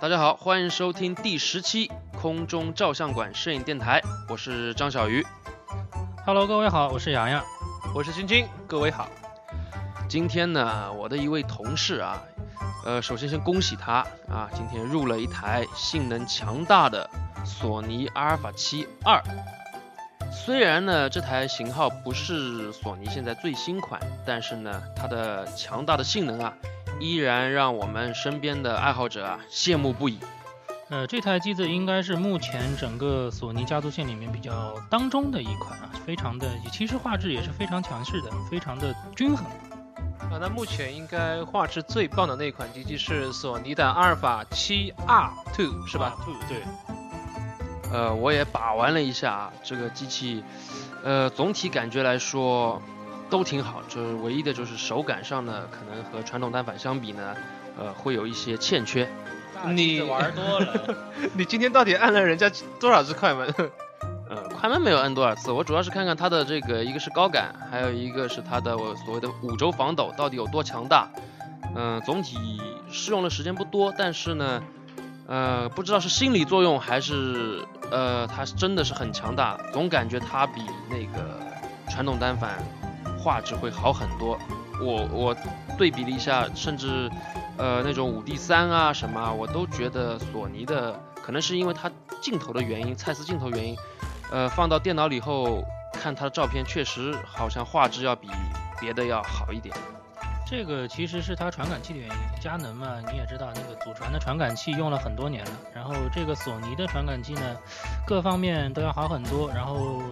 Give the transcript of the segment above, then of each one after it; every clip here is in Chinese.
大家好，欢迎收听第十期空中照相馆摄影电台，我是张小鱼。Hello，各位好，我是洋洋。我是晶晶，各位好。今天呢，我的一位同事啊，呃，首先先恭喜他啊，今天入了一台性能强大的索尼阿尔法七二。虽然呢，这台型号不是索尼现在最新款，但是呢，它的强大的性能啊，依然让我们身边的爱好者啊羡慕不已。呃，这台机子应该是目前整个索尼家族线里面比较当中的一款啊，非常的，其实画质也是非常强势的，非常的均衡。啊，那目前应该画质最棒的那款机器是索尼的阿尔法七 R Two 是吧？对。呃，我也把玩了一下啊，这个机器，呃，总体感觉来说都挺好，就是唯一的就是手感上呢，可能和传统单反相比呢，呃，会有一些欠缺。你玩多了，你今天到底按了人家多少次快门？呃，快门没有按多少次，我主要是看看它的这个，一个是高感，还有一个是它的我所谓的五轴防抖到底有多强大。嗯、总体试用的时间不多，但是呢，呃，不知道是心理作用还是呃，它真的是很强大，总感觉它比那个传统单反画质会好很多。我我对比了一下，甚至呃那种五 D 三啊什么，我都觉得索尼的可能是因为它镜头的原因，蔡司镜头原因，呃放到电脑里后看它的照片，确实好像画质要比别的要好一点。这个其实是它传感器的原因。佳能嘛，你也知道，那个祖传的传感器用了很多年了，然后这个索尼的传感器呢，各方面都要好很多，然后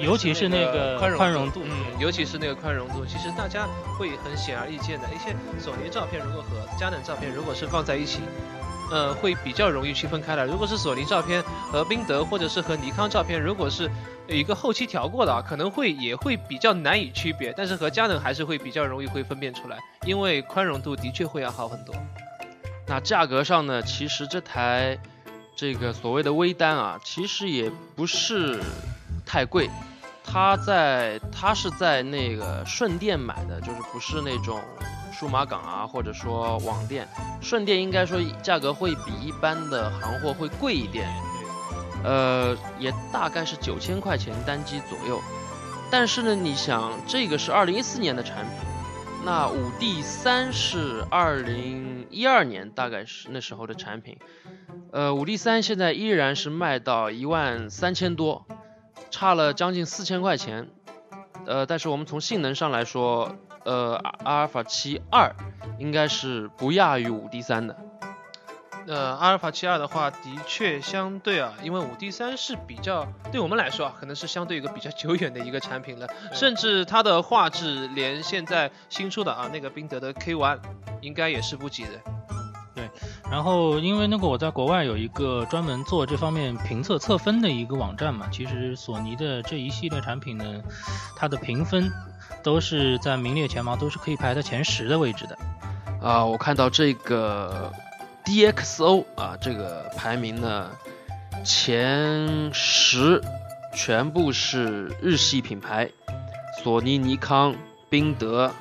尤其是那个宽宽容度，嗯，尤其是那个宽容度，其实大家会很显而易见的，一些索尼照片如果和佳能照片如果是放在一起，呃，会比较容易区分开来。如果是索尼照片和宾得或者是和尼康照片，如果是有一个后期调过的啊，可能会也会比较难以区别，但是和佳能还是会比较容易会分辨出来，因为宽容度的确会要好很多。那价格上呢，其实这台这个所谓的微单啊，其实也不是太贵。它在它是在那个顺电买的，就是不是那种数码港啊，或者说网店。顺电应该说价格会比一般的行货会贵一点，呃，也大概是九千块钱单机左右。但是呢，你想这个是二零一四年的产品。那五 D 三是二零一二年，大概是那时候的产品。呃，五 D 三现在依然是卖到一万三千多，差了将近四千块钱。呃，但是我们从性能上来说，呃，阿尔法七二应该是不亚于五 D 三的。呃，阿尔法七二的话，的确相对啊，因为五 D 三是比较对我们来说啊，可能是相对一个比较久远的一个产品了，甚至它的画质连现在新出的啊那个宾得的 K One 应该也是不及的。对然后，因为那个我在国外有一个专门做这方面评测测分的一个网站嘛，其实索尼的这一系列产品呢，它的评分都是在名列前茅，都是可以排在前十的位置的。啊，我看到这个 DXO 啊，这个排名呢，前十全部是日系品牌，索尼、尼康、宾得，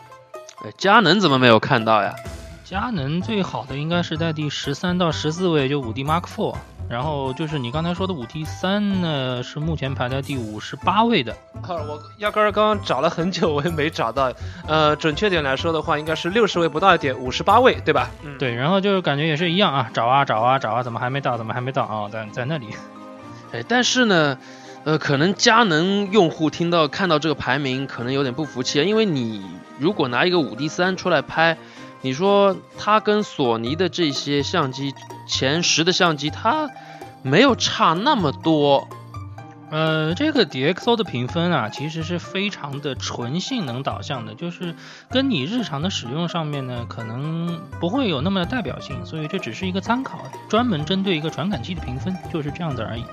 哎，佳能怎么没有看到呀？佳能最好的应该是在第十三到十四位，就五 D Mark Four。然后就是你刚才说的五 T 三呢，是目前排在第五十八位的。啊，我压根儿刚刚找了很久，我也没找到。呃，准确点来说的话，应该是六十位不到一点，五十八位，对吧？嗯，对，然后就是感觉也是一样啊，找啊找啊找啊，怎么还没到？怎么还没到啊？在在那里。哎，但是呢，呃，可能佳能用户听到看到这个排名，可能有点不服气，因为你如果拿一个五 D 三出来拍，你说它跟索尼的这些相机前十的相机，它没有差那么多。呃，这个 DxO 的评分啊，其实是非常的纯性能导向的，就是跟你日常的使用上面呢，可能不会有那么的代表性，所以这只是一个参考，专门针对一个传感器的评分，就是这样子而已。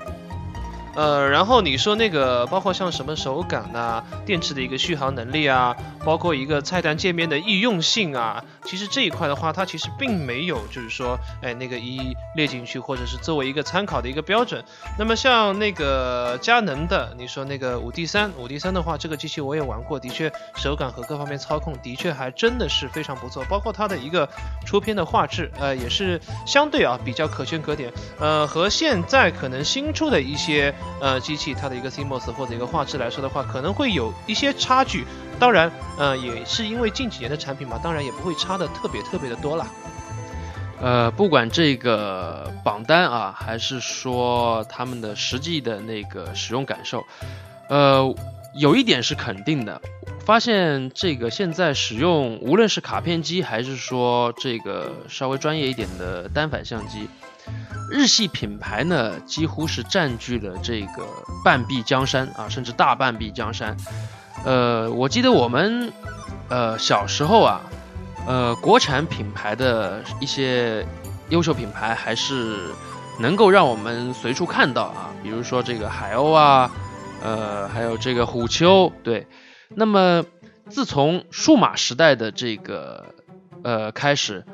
呃，然后你说那个包括像什么手感呐、电池的一个续航能力啊，包括一个菜单界面的易用性啊，其实这一块的话，它其实并没有就是说，哎，那个一一列进去，或者是作为一个参考的一个标准。那么像那个佳能的，你说那个五 D 三，五 D 三的话，这个机器我也玩过，的确手感和各方面操控的确还真的是非常不错，包括它的一个出片的画质，呃，也是相对啊比较可圈可点，呃，和现在可能新出的一些呃机器它的一个 CMOS 或者一个画质来说的话，可能会有一些差距。当然，呃，也是因为近几年的产品嘛，当然也不会差的特别特别的多了。呃，不管这个榜单啊，还是说他们的实际的那个使用感受，呃，有一点是肯定的，发现这个现在使用无论是卡片机，还是说这个稍微专业一点的单反相机，日系品牌呢几乎是占据了这个半壁江山啊，甚至大半壁江山。呃，我记得我们呃小时候啊。呃，国产品牌的一些优秀品牌还是能够让我们随处看到啊，比如说这个海鸥啊，呃，还有这个虎丘，对。那么自从数码时代的这个呃开始，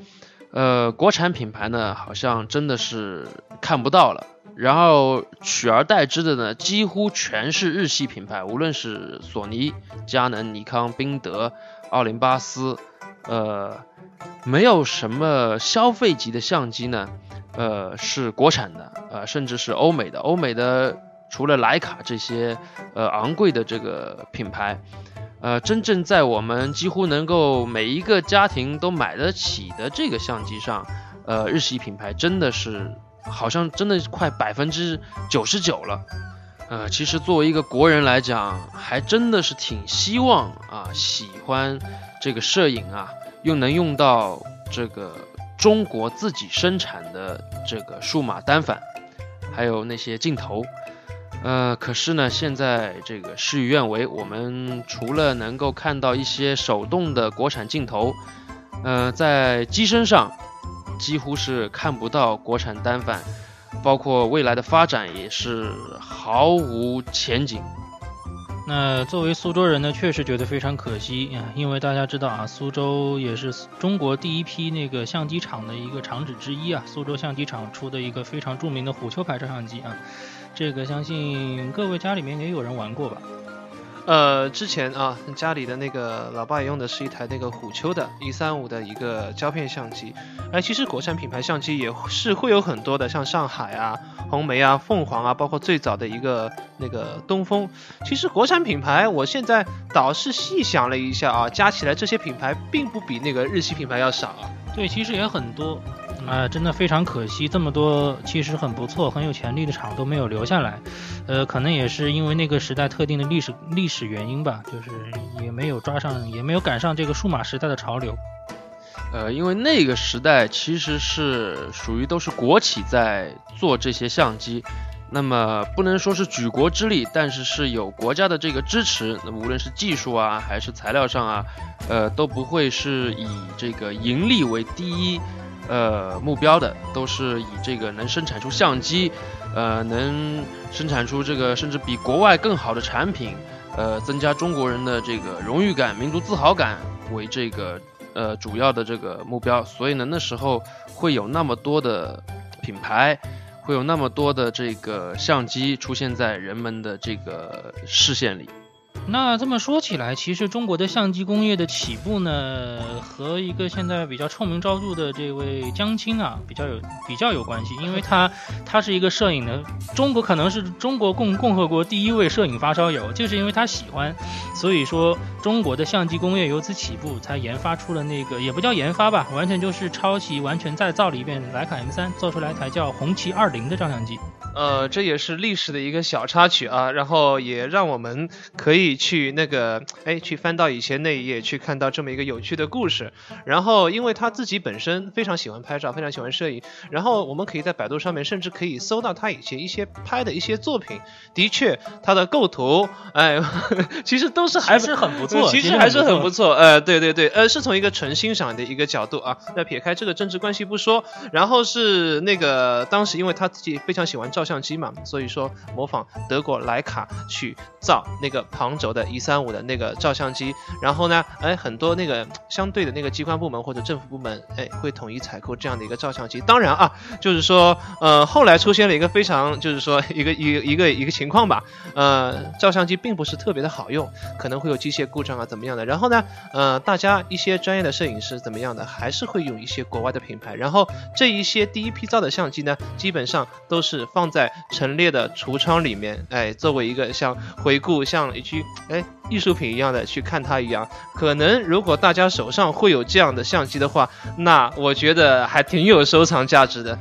呃，国产品牌呢好像真的是看不到了，然后取而代之的呢几乎全是日系品牌，无论是索尼、佳能、尼康、宾得、奥林巴斯。呃，没有什么消费级的相机呢，呃，是国产的，呃，甚至是欧美的。欧美的除了徕卡这些呃昂贵的这个品牌，呃，真正在我们几乎能够每一个家庭都买得起的这个相机上，呃，日系品牌真的是好像真的快百分之九十九了。呃，其实作为一个国人来讲，还真的是挺希望啊，喜欢。这个摄影啊，又能用到这个中国自己生产的这个数码单反，还有那些镜头，呃，可是呢，现在这个事与愿违，我们除了能够看到一些手动的国产镜头，呃，在机身上几乎是看不到国产单反，包括未来的发展也是毫无前景。那作为苏州人呢，确实觉得非常可惜啊，因为大家知道啊，苏州也是中国第一批那个相机厂的一个厂址之一啊，苏州相机厂出的一个非常著名的虎丘牌照相机啊，这个相信各位家里面也有人玩过吧。呃，之前啊，家里的那个老爸也用的是一台那个虎丘的一三五的一个胶片相机。哎，其实国产品牌相机也是会有很多的，像上海啊、红梅啊、凤凰啊，包括最早的一个那个东风。其实国产品牌，我现在倒是细想了一下啊，加起来这些品牌并不比那个日系品牌要少啊。对，其实也很多。啊，真的非常可惜，这么多其实很不错、很有潜力的厂都没有留下来，呃，可能也是因为那个时代特定的历史历史原因吧，就是也没有抓上，也没有赶上这个数码时代的潮流。呃，因为那个时代其实是属于都是国企在做这些相机，那么不能说是举国之力，但是是有国家的这个支持，那无论是技术啊，还是材料上啊，呃，都不会是以这个盈利为第一。呃，目标的都是以这个能生产出相机，呃，能生产出这个甚至比国外更好的产品，呃，增加中国人的这个荣誉感、民族自豪感为这个呃主要的这个目标。所以呢，那时候会有那么多的品牌，会有那么多的这个相机出现在人们的这个视线里。那这么说起来，其实中国的相机工业的起步呢，和一个现在比较臭名昭著的这位江青啊，比较有比较有关系，因为他他是一个摄影的，中国可能是中国共共和国第一位摄影发烧友，就是因为他喜欢，所以说中国的相机工业由此起步，才研发出了那个也不叫研发吧，完全就是抄袭，完全再造了一遍徕卡 M3，做出来一台叫红旗二零的照相机。呃，这也是历史的一个小插曲啊，然后也让我们可以。以去那个哎去翻到以前那一页，去看到这么一个有趣的故事。然后因为他自己本身非常喜欢拍照，非常喜欢摄影，然后我们可以在百度上面甚至可以搜到他以前一些拍的一些作品。的确，他的构图，哎，其实都是还是很不错，其实还是很不错。呃，对对对，呃，是从一个纯欣赏的一个角度啊。那撇开这个政治关系不说，然后是那个当时因为他自己非常喜欢照相机嘛，所以说模仿德国徕卡去造那个旁长轴的一三五的那个照相机。然后呢，哎，很多那个相对的那个机关部门或者政府部门，哎，会统一采购这样的一个照相机。当然啊，就是说，呃，后来出现了一个非常，就是说 一个一一个一个情况吧，呃，照相机并不是特别的好用，可能会有机械故障啊，怎么样的。然后呢，呃，大家一些专业的摄影师怎么样的，还是会用一些国外的品牌。然后这一些第一批造的相机呢，基本上都是放在陈列的橱窗里面，哎，作为一个像回顾，像一句哎艺术品一样的去看它一样。可能如果大家手上会有这样的相机的话，那我觉得还挺有收藏价值的。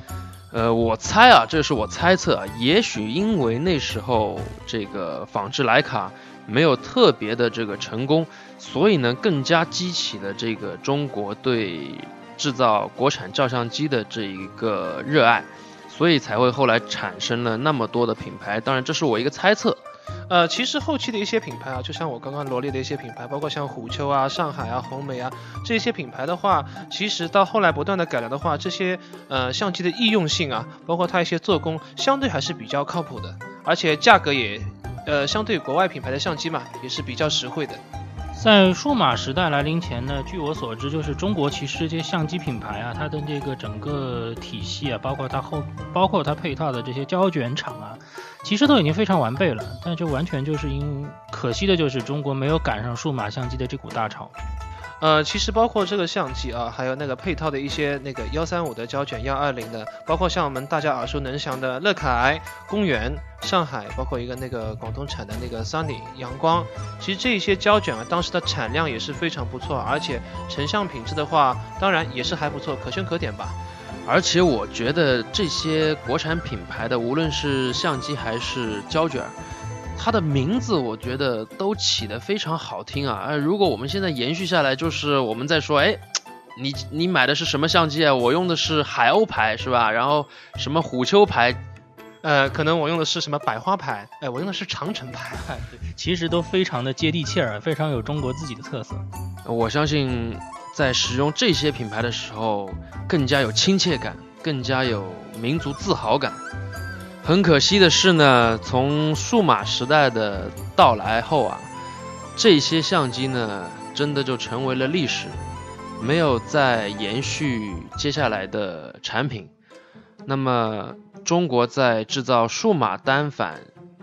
呃，我猜啊，这是我猜测啊，也许因为那时候这个仿制徕卡没有特别的这个成功，所以呢，更加激起了这个中国对制造国产照相机的这一个热爱，所以才会后来产生了那么多的品牌。当然，这是我一个猜测。呃，其实后期的一些品牌啊，就像我刚刚罗列的一些品牌，包括像虎丘啊、上海啊、红梅啊这些品牌的话，其实到后来不断的改良的话，这些呃相机的易用性啊，包括它一些做工，相对还是比较靠谱的，而且价格也呃相对国外品牌的相机嘛，也是比较实惠的。在数码时代来临前呢，据我所知，就是中国其实这些相机品牌啊，它的这个整个体系啊，包括它后，包括它配套的这些胶卷厂啊，其实都已经非常完备了。但就完全就是因可惜的就是中国没有赶上数码相机的这股大潮。呃，其实包括这个相机啊，还有那个配套的一些那个幺三五的胶卷、幺二零的，包括像我们大家耳熟能详的乐凯、公园、上海，包括一个那个广东产的那个 Sunny 阳光，其实这些胶卷啊，当时的产量也是非常不错，而且成像品质的话，当然也是还不错，可圈可点吧。而且我觉得这些国产品牌的，无论是相机还是胶卷。它的名字我觉得都起得非常好听啊！哎，如果我们现在延续下来，就是我们在说，哎，你你买的是什么相机啊？我用的是海鸥牌，是吧？然后什么虎丘牌，呃，可能我用的是什么百花牌，哎，我用的是长城牌，对，其实都非常的接地气儿，非常有中国自己的特色。我相信在使用这些品牌的时候，更加有亲切感，更加有民族自豪感。很可惜的是呢，从数码时代的到来后啊，这些相机呢，真的就成为了历史，没有再延续接下来的产品。那么，中国在制造数码单反、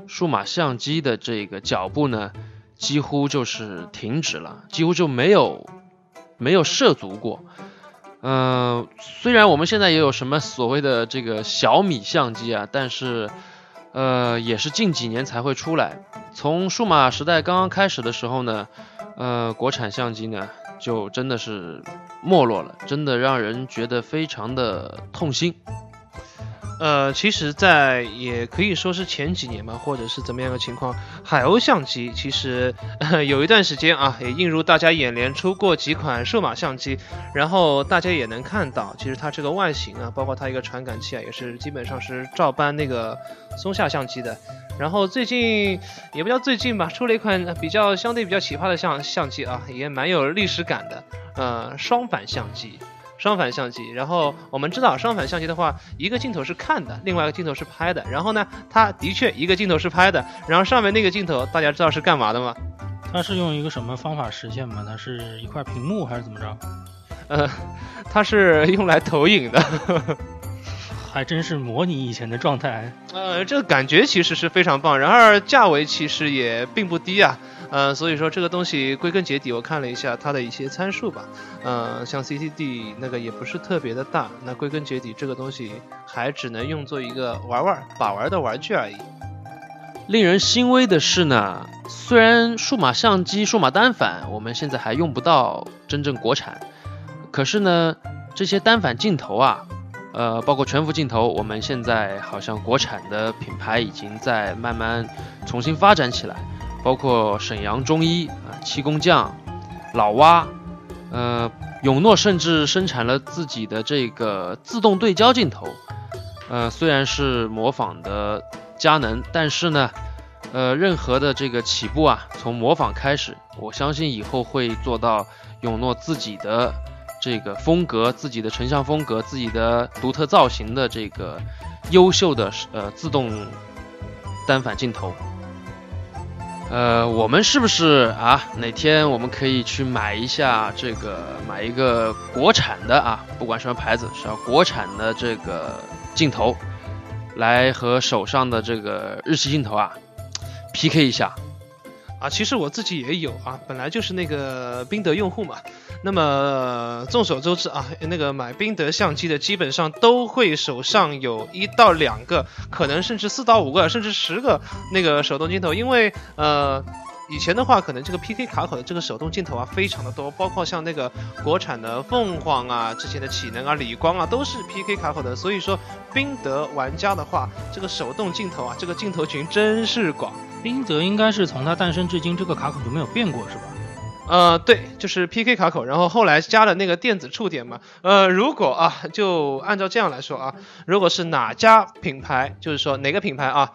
数码相机的这个脚步呢，几乎就是停止了，几乎就没有没有涉足过。嗯，虽然我们现在也有什么所谓的这个小米相机啊，但是，呃，也是近几年才会出来。从数码时代刚刚开始的时候呢，呃，国产相机呢就真的是没落了，真的让人觉得非常的痛心。呃，其实，在也可以说是前几年吧，或者是怎么样的情况，海鸥相机其实有一段时间啊，也映入大家眼帘，出过几款数码相机，然后大家也能看到，其实它这个外形啊，包括它一个传感器啊，也是基本上是照搬那个松下相机的。然后最近也不叫最近吧，出了一款比较相对比较奇葩的相相机啊，也蛮有历史感的，呃，双反相机。双反相机，然后我们知道双反相机的话，一个镜头是看的，另外一个镜头是拍的。然后呢，它的确一个镜头是拍的，然后上面那个镜头大家知道是干嘛的吗？它是用一个什么方法实现吗？它是一块屏幕还是怎么着？呃，它是用来投影的，还真是模拟以前的状态。呃，这个感觉其实是非常棒，然而价位其实也并不低啊。呃，所以说这个东西归根结底，我看了一下它的一些参数吧，呃，像 CCD 那个也不是特别的大，那归根结底这个东西还只能用作一个玩玩把玩的玩具而已。令人欣慰的是呢，虽然数码相机、数码单反我们现在还用不到真正国产，可是呢，这些单反镜头啊，呃，包括全幅镜头，我们现在好像国产的品牌已经在慢慢重新发展起来。包括沈阳中医啊、七工匠、老蛙，呃，永诺甚至生产了自己的这个自动对焦镜头，呃，虽然是模仿的佳能，但是呢，呃，任何的这个起步啊，从模仿开始，我相信以后会做到永诺自己的这个风格、自己的成像风格、自己的独特造型的这个优秀的呃自动单反镜头。呃，我们是不是啊？哪天我们可以去买一下这个，买一个国产的啊，不管什么牌子，是要国产的这个镜头，来和手上的这个日系镜头啊 PK 一下。啊，其实我自己也有啊，本来就是那个宾得用户嘛。那么众所周知啊，那个买宾得相机的基本上都会手上有一到两个，可能甚至四到五个，甚至十个那个手动镜头，因为呃。以前的话，可能这个 PK 卡口的这个手动镜头啊，非常的多，包括像那个国产的凤凰啊，之前的启能啊、理光啊，都是 PK 卡口的。所以说，宾得玩家的话，这个手动镜头啊，这个镜头群真是广。宾得应该是从它诞生至今，这个卡口就没有变过，是吧？呃，对，就是 PK 卡口，然后后来加了那个电子触点嘛。呃，如果啊，就按照这样来说啊，如果是哪家品牌，就是说哪个品牌啊，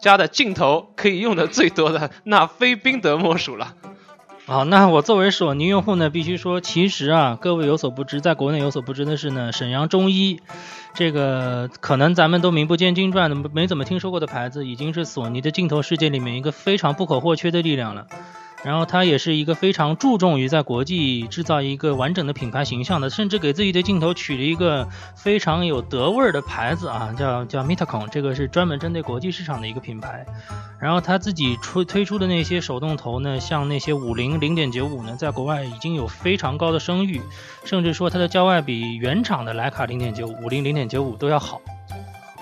加的镜头可以用的最多的，那非宾德莫属了。好，那我作为索尼用户呢，必须说，其实啊，各位有所不知，在国内有所不知的是呢，沈阳中医这个可能咱们都名不见经传的，没怎么听说过的牌子，已经是索尼的镜头世界里面一个非常不可或缺的力量了。然后它也是一个非常注重于在国际制造一个完整的品牌形象的，甚至给自己的镜头取了一个非常有德味儿的牌子啊，叫叫 Mitacon，这个是专门针对国际市场的一个品牌。然后他自己出推出的那些手动头呢，像那些五零零点九五呢，在国外已经有非常高的声誉，甚至说它的焦外比原厂的徕卡零点九五零零点九五都要好。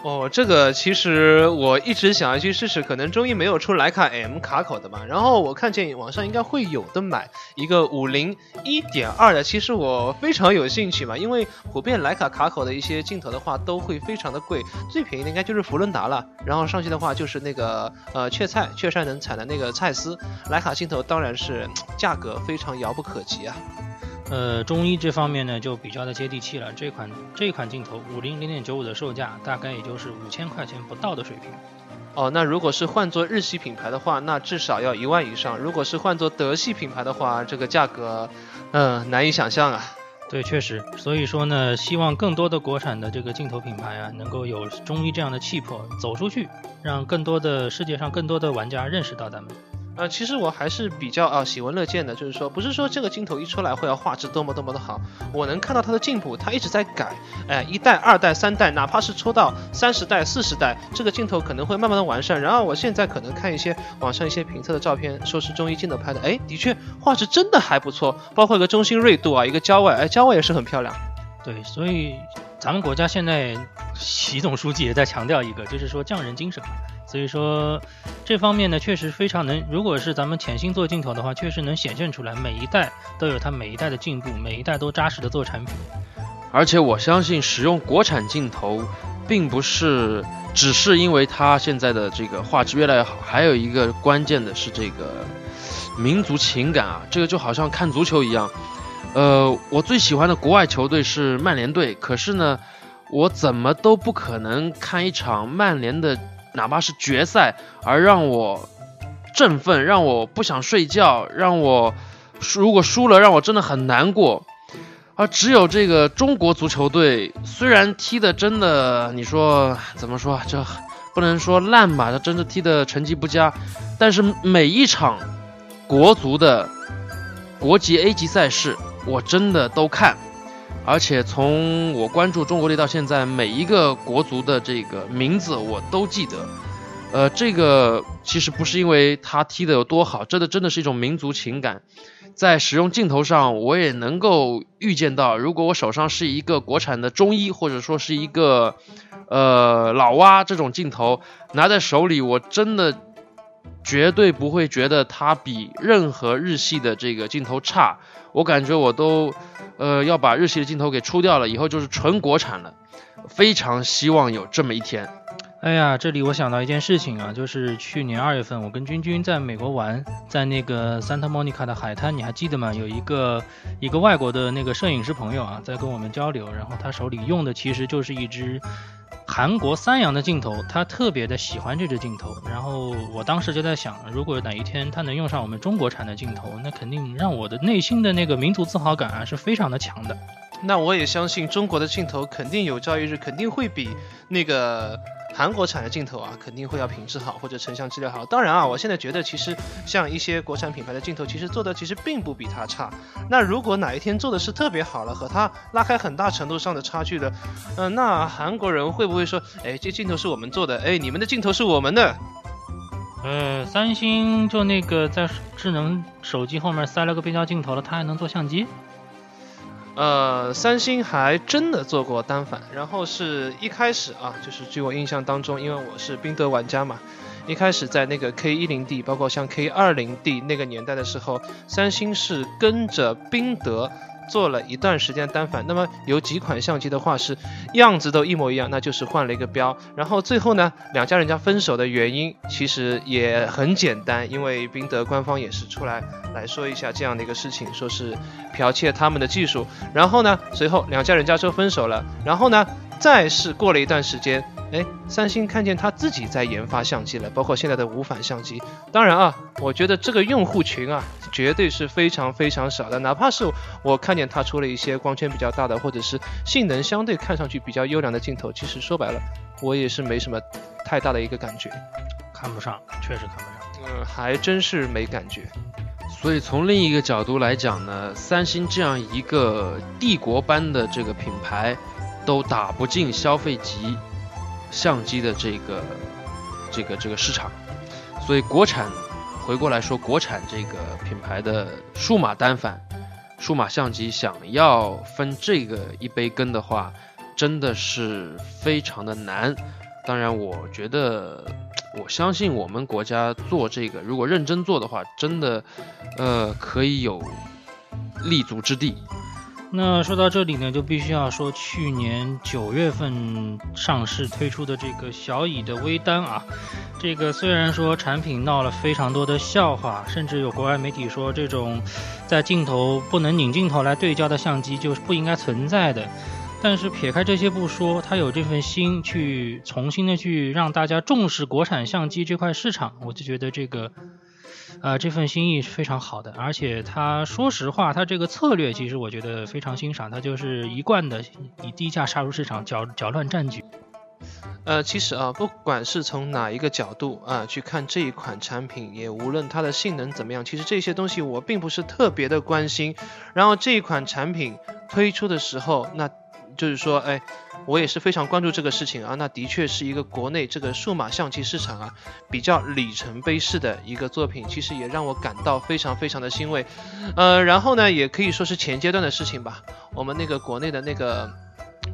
哦，这个其实我一直想要去试试，可能终于没有出徕卡 M 卡口的嘛。然后我看见网上应该会有的买一个五零一点二的，其实我非常有兴趣嘛，因为普遍徕卡卡口的一些镜头的话都会非常的贵，最便宜的应该就是福伦达了。然后上去的话就是那个呃雀菜雀山能产的那个蔡司，徕卡镜头当然是价格非常遥不可及啊。呃，中医这方面呢就比较的接地气了。这款这款镜头五零零点九五的售价大概也就是五千块钱不到的水平。哦，那如果是换做日系品牌的话，那至少要一万以上。如果是换做德系品牌的话，这个价格，嗯，难以想象啊。对，确实。所以说呢，希望更多的国产的这个镜头品牌啊，能够有中医这样的气魄，走出去，让更多的世界上更多的玩家认识到咱们。呃，其实我还是比较啊喜闻乐见的，就是说，不是说这个镜头一出来会要画质多么多么的好，我能看到它的进步，它一直在改，哎，一代、二代、三代，哪怕是出到三十代、四十代，这个镜头可能会慢慢的完善。然后我现在可能看一些网上一些评测的照片，说是中医镜头拍的，哎，的确画质真的还不错，包括一个中心锐度啊，一个焦外，哎，焦外也是很漂亮。对，所以咱们国家现在习总书记也在强调一个，就是说匠人精神嘛。所以说，这方面呢，确实非常能。如果是咱们潜心做镜头的话，确实能显现出来，每一代都有它每一代的进步，每一代都扎实的做产品。而且我相信，使用国产镜头，并不是只是因为它现在的这个画质越来越好，还有一个关键的是这个民族情感啊，这个就好像看足球一样。呃，我最喜欢的国外球队是曼联队，可是呢，我怎么都不可能看一场曼联的。哪怕是决赛，而让我振奋，让我不想睡觉，让我如果输了，让我真的很难过。而只有这个中国足球队，虽然踢的真的，你说怎么说，这不能说烂吧，他真的踢的成绩不佳，但是每一场国足的国际 A 级赛事，我真的都看。而且从我关注中国队到现在，每一个国足的这个名字我都记得。呃，这个其实不是因为他踢得有多好，真的真的是一种民族情感。在使用镜头上，我也能够预见到，如果我手上是一个国产的中医，或者说是一个呃老蛙这种镜头拿在手里，我真的绝对不会觉得它比任何日系的这个镜头差。我感觉我都。呃，要把日系的镜头给出掉了，以后就是纯国产了。非常希望有这么一天。哎呀，这里我想到一件事情啊，就是去年二月份，我跟君君在美国玩，在那个 Santa Monica 的海滩，你还记得吗？有一个一个外国的那个摄影师朋友啊，在跟我们交流，然后他手里用的其实就是一支韩国三洋的镜头，他特别的喜欢这支镜头。然后我当时就在想，如果哪一天他能用上我们中国产的镜头，那肯定让我的内心的那个民族自豪感啊是非常的强的。那我也相信中国的镜头肯定有朝一日肯定会比那个。韩国产的镜头啊，肯定会要品质好或者成像质量好。当然啊，我现在觉得其实像一些国产品牌的镜头，其实做的其实并不比它差。那如果哪一天做的是特别好了，和它拉开很大程度上的差距的，嗯，那韩国人会不会说，哎，这镜头是我们做的，哎，你们的镜头是我们的？呃，三星就那个在智能手机后面塞了个变焦镜头了，它还能做相机？呃，三星还真的做过单反，然后是一开始啊，就是据我印象当中，因为我是宾得玩家嘛，一开始在那个 K 一零 D，包括像 K 二零 D 那个年代的时候，三星是跟着宾得。做了一段时间单反，那么有几款相机的话是样子都一模一样，那就是换了一个标。然后最后呢，两家人家分手的原因其实也很简单，因为宾得官方也是出来来说一下这样的一个事情，说是剽窃他们的技术。然后呢，随后两家人家就分手了。然后呢，再是过了一段时间。哎，三星看见他自己在研发相机了，包括现在的无反相机。当然啊，我觉得这个用户群啊，绝对是非常非常少的。哪怕是我看见他出了一些光圈比较大的，或者是性能相对看上去比较优良的镜头，其实说白了，我也是没什么太大的一个感觉。看不上，确实看不上。嗯，还真是没感觉。所以从另一个角度来讲呢，三星这样一个帝国般的这个品牌，都打不进消费级。相机的这个这个这个市场，所以国产回过来说，国产这个品牌的数码单反、数码相机想要分这个一杯羹的话，真的是非常的难。当然，我觉得我相信我们国家做这个，如果认真做的话，真的呃可以有立足之地。那说到这里呢，就必须要说去年九月份上市推出的这个小蚁的微单啊，这个虽然说产品闹了非常多的笑话，甚至有国外媒体说这种在镜头不能拧镜头来对焦的相机就是不应该存在的，但是撇开这些不说，他有这份心去重新的去让大家重视国产相机这块市场，我就觉得这个。呃，这份心意是非常好的，而且他说实话，他这个策略其实我觉得非常欣赏，他就是一贯的以低价杀入市场，搅搅乱战局。呃，其实啊，不管是从哪一个角度啊去看这一款产品，也无论它的性能怎么样，其实这些东西我并不是特别的关心。然后这一款产品推出的时候，那。就是说，哎，我也是非常关注这个事情啊。那的确是一个国内这个数码相机市场啊比较里程碑式的一个作品，其实也让我感到非常非常的欣慰。呃，然后呢，也可以说是前阶段的事情吧。我们那个国内的那个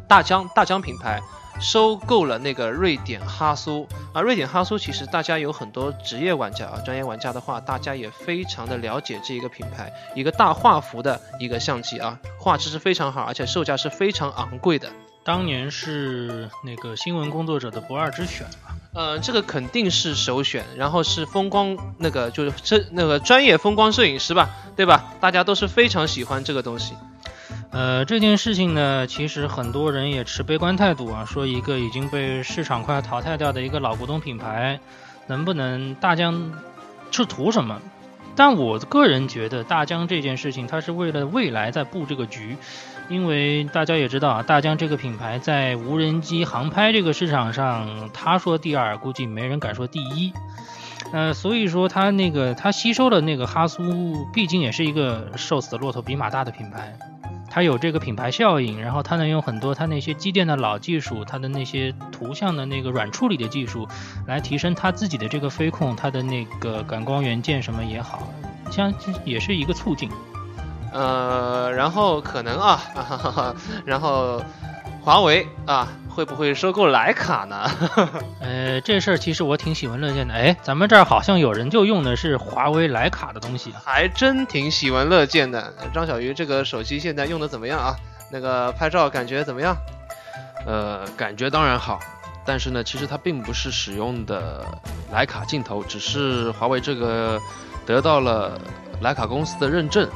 大疆大疆品牌。收购了那个瑞典哈苏啊，瑞典哈苏其实大家有很多职业玩家啊，专业玩家的话，大家也非常的了解这一个品牌，一个大画幅的一个相机啊，画质是非常好，而且售价是非常昂贵的。当年是那个新闻工作者的不二之选吧？呃，这个肯定是首选，然后是风光那个就是这那个专业风光摄影师吧，对吧？大家都是非常喜欢这个东西。呃，这件事情呢，其实很多人也持悲观态度啊，说一个已经被市场快要淘汰掉的一个老古董品牌，能不能大疆是图什么？但我个人觉得，大疆这件事情，它是为了未来在布这个局，因为大家也知道啊，大疆这个品牌在无人机航拍这个市场上，他说第二，估计没人敢说第一。呃，所以说它那个它吸收了那个哈苏，毕竟也是一个瘦死的骆驼比马大的品牌。它有这个品牌效应，然后它能用很多它那些机电的老技术，它的那些图像的那个软处理的技术，来提升它自己的这个飞控，它的那个感光元件什么也好，像也是一个促进。呃，然后可能啊，然后华为啊。会不会收购徕卡呢？呃，这事儿其实我挺喜闻乐见的。哎，咱们这儿好像有人就用的是华为徕卡的东西，还真挺喜闻乐见的。张小鱼，这个手机现在用的怎么样啊？那个拍照感觉怎么样？呃，感觉当然好，但是呢，其实它并不是使用的徕卡镜头，只是华为这个得到了徕卡公司的认证。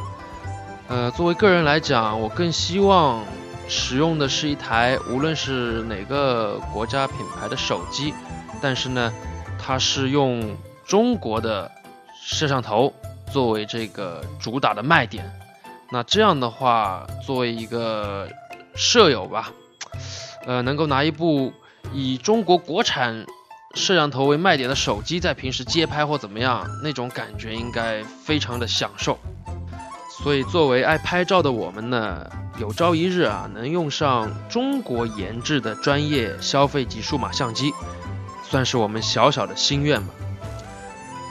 呃，作为个人来讲，我更希望使用的是一台无论是哪个国家品牌的手机，但是呢，它是用中国的摄像头作为这个主打的卖点。那这样的话，作为一个舍友吧，呃，能够拿一部以中国国产摄像头为卖点的手机，在平时街拍或怎么样，那种感觉应该非常的享受。所以，作为爱拍照的我们呢，有朝一日啊，能用上中国研制的专业消费级数码相机，算是我们小小的心愿吧。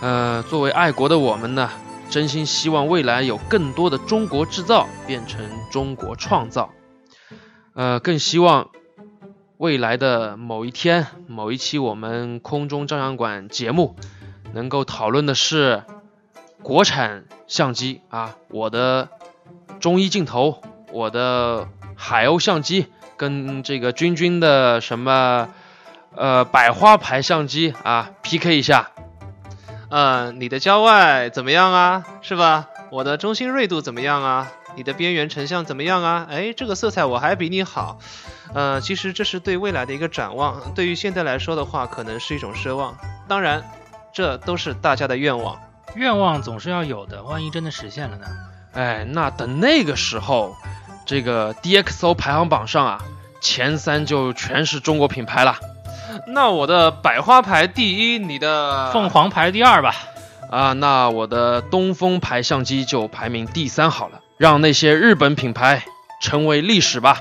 呃，作为爱国的我们呢。真心希望未来有更多的中国制造变成中国创造，呃，更希望未来的某一天、某一期我们空中照相馆节目能够讨论的是国产相机啊，我的中一镜头，我的海鸥相机跟这个君君的什么呃百花牌相机啊 PK 一下。嗯，你的焦外怎么样啊？是吧？我的中心锐度怎么样啊？你的边缘成像怎么样啊？哎，这个色彩我还比你好。呃，其实这是对未来的一个展望，对于现在来说的话，可能是一种奢望。当然，这都是大家的愿望。愿望总是要有的，万一真的实现了呢？哎，那等那个时候，这个 DxO 排行榜上啊，前三就全是中国品牌了。那我的百花牌第一，你的凤凰牌第二吧。啊，那我的东风牌相机就排名第三好了，让那些日本品牌成为历史吧。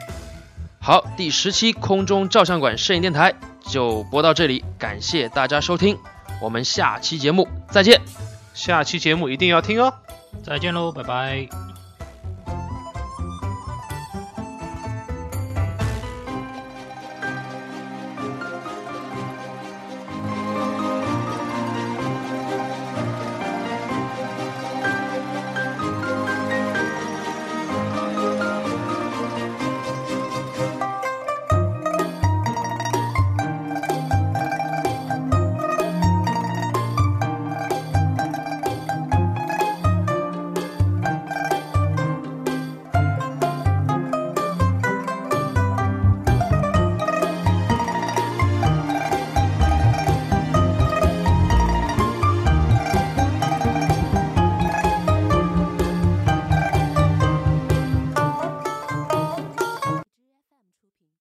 好，第十期空中照相馆摄影电台就播到这里，感谢大家收听，我们下期节目再见。下期节目一定要听哦，再见喽，拜拜。